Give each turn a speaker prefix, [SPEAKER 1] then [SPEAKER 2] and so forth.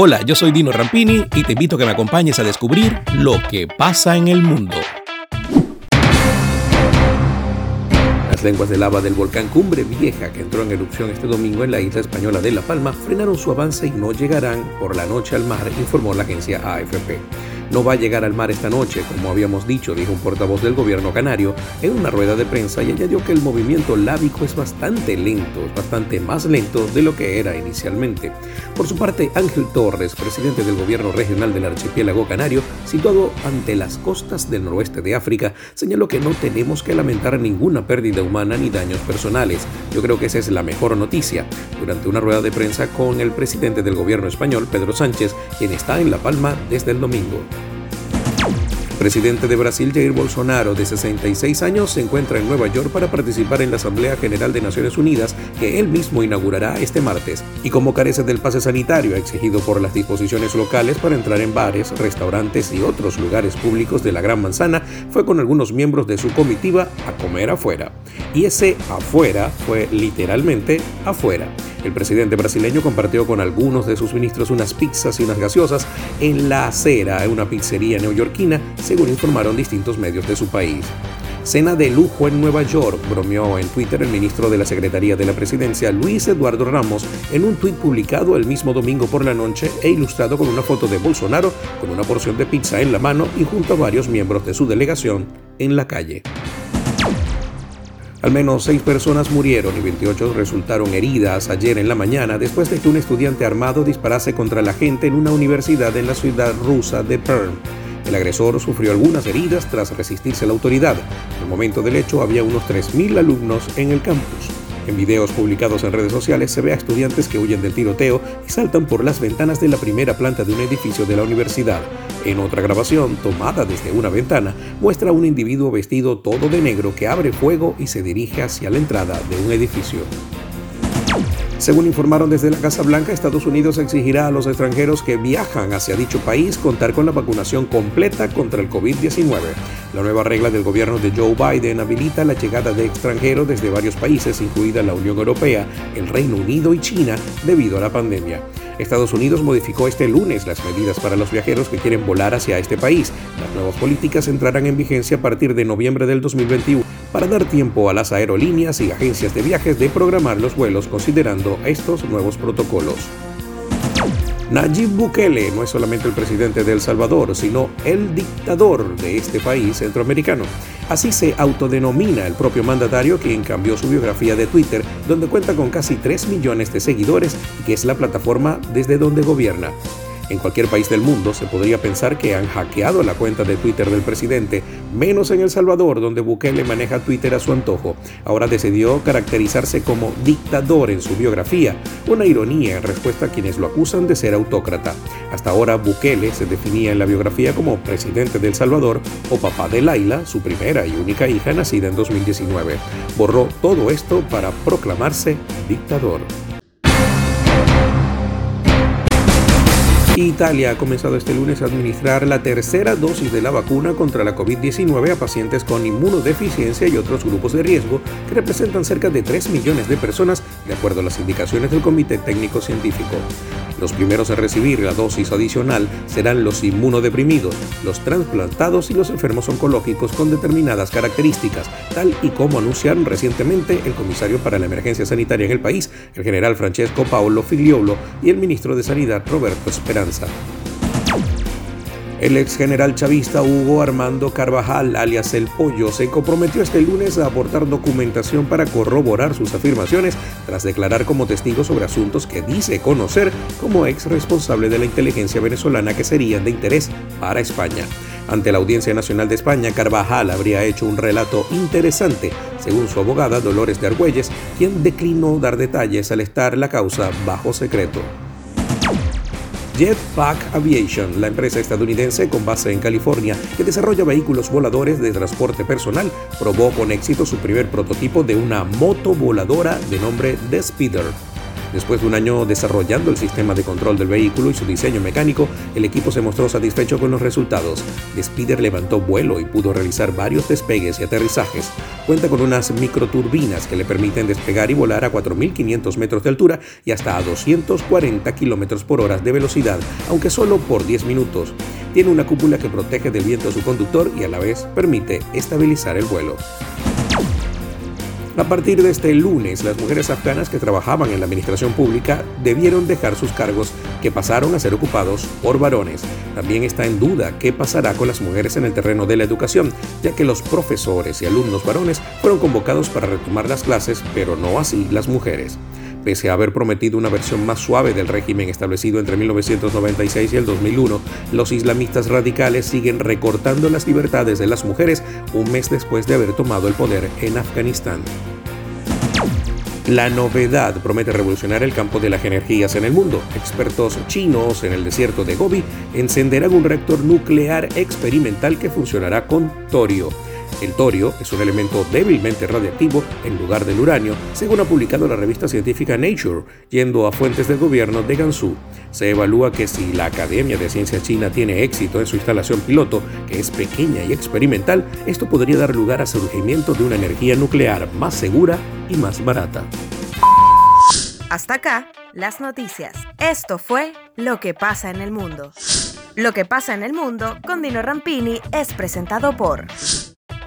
[SPEAKER 1] Hola, yo soy Dino Rampini y te invito a que me acompañes a descubrir lo que pasa en el mundo. Las lenguas de lava del volcán Cumbre Vieja, que entró en erupción este domingo en la isla española de La Palma, frenaron su avance y no llegarán por la noche al mar, informó la agencia AFP no va a llegar al mar esta noche, como habíamos dicho, dijo un portavoz del gobierno canario en una rueda de prensa y añadió que el movimiento lábico es bastante lento, bastante más lento de lo que era inicialmente. Por su parte, Ángel Torres, presidente del gobierno regional del archipiélago canario, situado ante las costas del noroeste de África, señaló que no tenemos que lamentar ninguna pérdida humana ni daños personales. Yo creo que esa es la mejor noticia. Durante una rueda de prensa con el presidente del gobierno español, Pedro Sánchez, quien está en La Palma desde el domingo presidente de Brasil, Jair Bolsonaro, de 66 años, se encuentra en Nueva York para participar en la Asamblea General de Naciones Unidas, que él mismo inaugurará este martes. Y como carece del pase sanitario exigido por las disposiciones locales para entrar en bares, restaurantes y otros lugares públicos de la Gran Manzana, fue con algunos miembros de su comitiva a comer afuera. Y ese afuera fue literalmente afuera. El presidente brasileño compartió con algunos de sus ministros unas pizzas y unas gaseosas en la acera, en una pizzería neoyorquina, según informaron distintos medios de su país. Cena de lujo en Nueva York, bromeó en Twitter el ministro de la Secretaría de la Presidencia, Luis Eduardo Ramos, en un tuit publicado el mismo domingo por la noche e ilustrado con una foto de Bolsonaro con una porción de pizza en la mano y junto a varios miembros de su delegación en la calle. Al menos seis personas murieron y 28 resultaron heridas ayer en la mañana después de que un estudiante armado disparase contra la gente en una universidad en la ciudad rusa de Perm. El agresor sufrió algunas heridas tras resistirse a la autoridad. Al momento del hecho había unos 3.000 alumnos en el campus. En videos publicados en redes sociales se ve a estudiantes que huyen del tiroteo y saltan por las ventanas de la primera planta de un edificio de la universidad. En otra grabación, tomada desde una ventana, muestra a un individuo vestido todo de negro que abre fuego y se dirige hacia la entrada de un edificio. Según informaron desde la Casa Blanca, Estados Unidos exigirá a los extranjeros que viajan hacia dicho país contar con la vacunación completa contra el COVID-19. La nueva regla del gobierno de Joe Biden habilita la llegada de extranjeros desde varios países, incluida la Unión Europea, el Reino Unido y China, debido a la pandemia. Estados Unidos modificó este lunes las medidas para los viajeros que quieren volar hacia este país. Las nuevas políticas entrarán en vigencia a partir de noviembre del 2021 para dar tiempo a las aerolíneas y agencias de viajes de programar los vuelos considerando estos nuevos protocolos. Nayib Bukele no es solamente el presidente de El Salvador, sino el dictador de este país centroamericano. Así se autodenomina el propio mandatario quien cambió su biografía de Twitter, donde cuenta con casi 3 millones de seguidores y que es la plataforma desde donde gobierna. En cualquier país del mundo se podría pensar que han hackeado la cuenta de Twitter del presidente, menos en El Salvador, donde Bukele maneja Twitter a su antojo. Ahora decidió caracterizarse como dictador en su biografía, una ironía en respuesta a quienes lo acusan de ser autócrata. Hasta ahora Bukele se definía en la biografía como presidente de El Salvador o papá de Laila, su primera y única hija nacida en 2019. Borró todo esto para proclamarse dictador. Italia ha comenzado este lunes a administrar la tercera dosis de la vacuna contra la COVID-19 a pacientes con inmunodeficiencia y otros grupos de riesgo que representan cerca de 3 millones de personas de acuerdo a las indicaciones del Comité Técnico Científico. Los primeros a recibir la dosis adicional serán los inmunodeprimidos, los trasplantados y los enfermos oncológicos con determinadas características, tal y como anunciaron recientemente el comisario para la emergencia sanitaria en el país, el general Francesco Paolo Figliolo, y el ministro de Sanidad Roberto Esperanza. El ex general chavista Hugo Armando Carvajal, alias El Pollo, se comprometió este lunes a aportar documentación para corroborar sus afirmaciones tras declarar como testigo sobre asuntos que dice conocer como ex responsable de la inteligencia venezolana que serían de interés para España. Ante la Audiencia Nacional de España, Carvajal habría hecho un relato interesante, según su abogada Dolores de Argüelles, quien declinó dar detalles al estar la causa bajo secreto. Jetpack Aviation, la empresa estadounidense con base en California que desarrolla vehículos voladores de transporte personal, probó con éxito su primer prototipo de una moto voladora de nombre The Speeder. Después de un año desarrollando el sistema de control del vehículo y su diseño mecánico, el equipo se mostró satisfecho con los resultados. Spider levantó vuelo y pudo realizar varios despegues y aterrizajes. Cuenta con unas microturbinas que le permiten despegar y volar a 4.500 metros de altura y hasta a 240 km por hora de velocidad, aunque solo por 10 minutos. Tiene una cúpula que protege del viento a su conductor y a la vez permite estabilizar el vuelo. A partir de este lunes, las mujeres afganas que trabajaban en la administración pública debieron dejar sus cargos que pasaron a ser ocupados por varones. También está en duda qué pasará con las mujeres en el terreno de la educación, ya que los profesores y alumnos varones fueron convocados para retomar las clases, pero no así las mujeres. Pese a haber prometido una versión más suave del régimen establecido entre 1996 y el 2001, los islamistas radicales siguen recortando las libertades de las mujeres un mes después de haber tomado el poder en Afganistán. La novedad promete revolucionar el campo de las energías en el mundo. Expertos chinos en el desierto de Gobi encenderán un reactor nuclear experimental que funcionará con torio. El torio es un elemento débilmente radiactivo en lugar del uranio, según ha publicado la revista científica Nature, yendo a fuentes del gobierno de Gansu. Se evalúa que si la Academia de Ciencias China tiene éxito en su instalación piloto, que es pequeña y experimental, esto podría dar lugar al surgimiento de una energía nuclear más segura y más barata.
[SPEAKER 2] Hasta acá, las noticias. Esto fue Lo que pasa en el mundo. Lo que pasa en el mundo con Dino Rampini es presentado por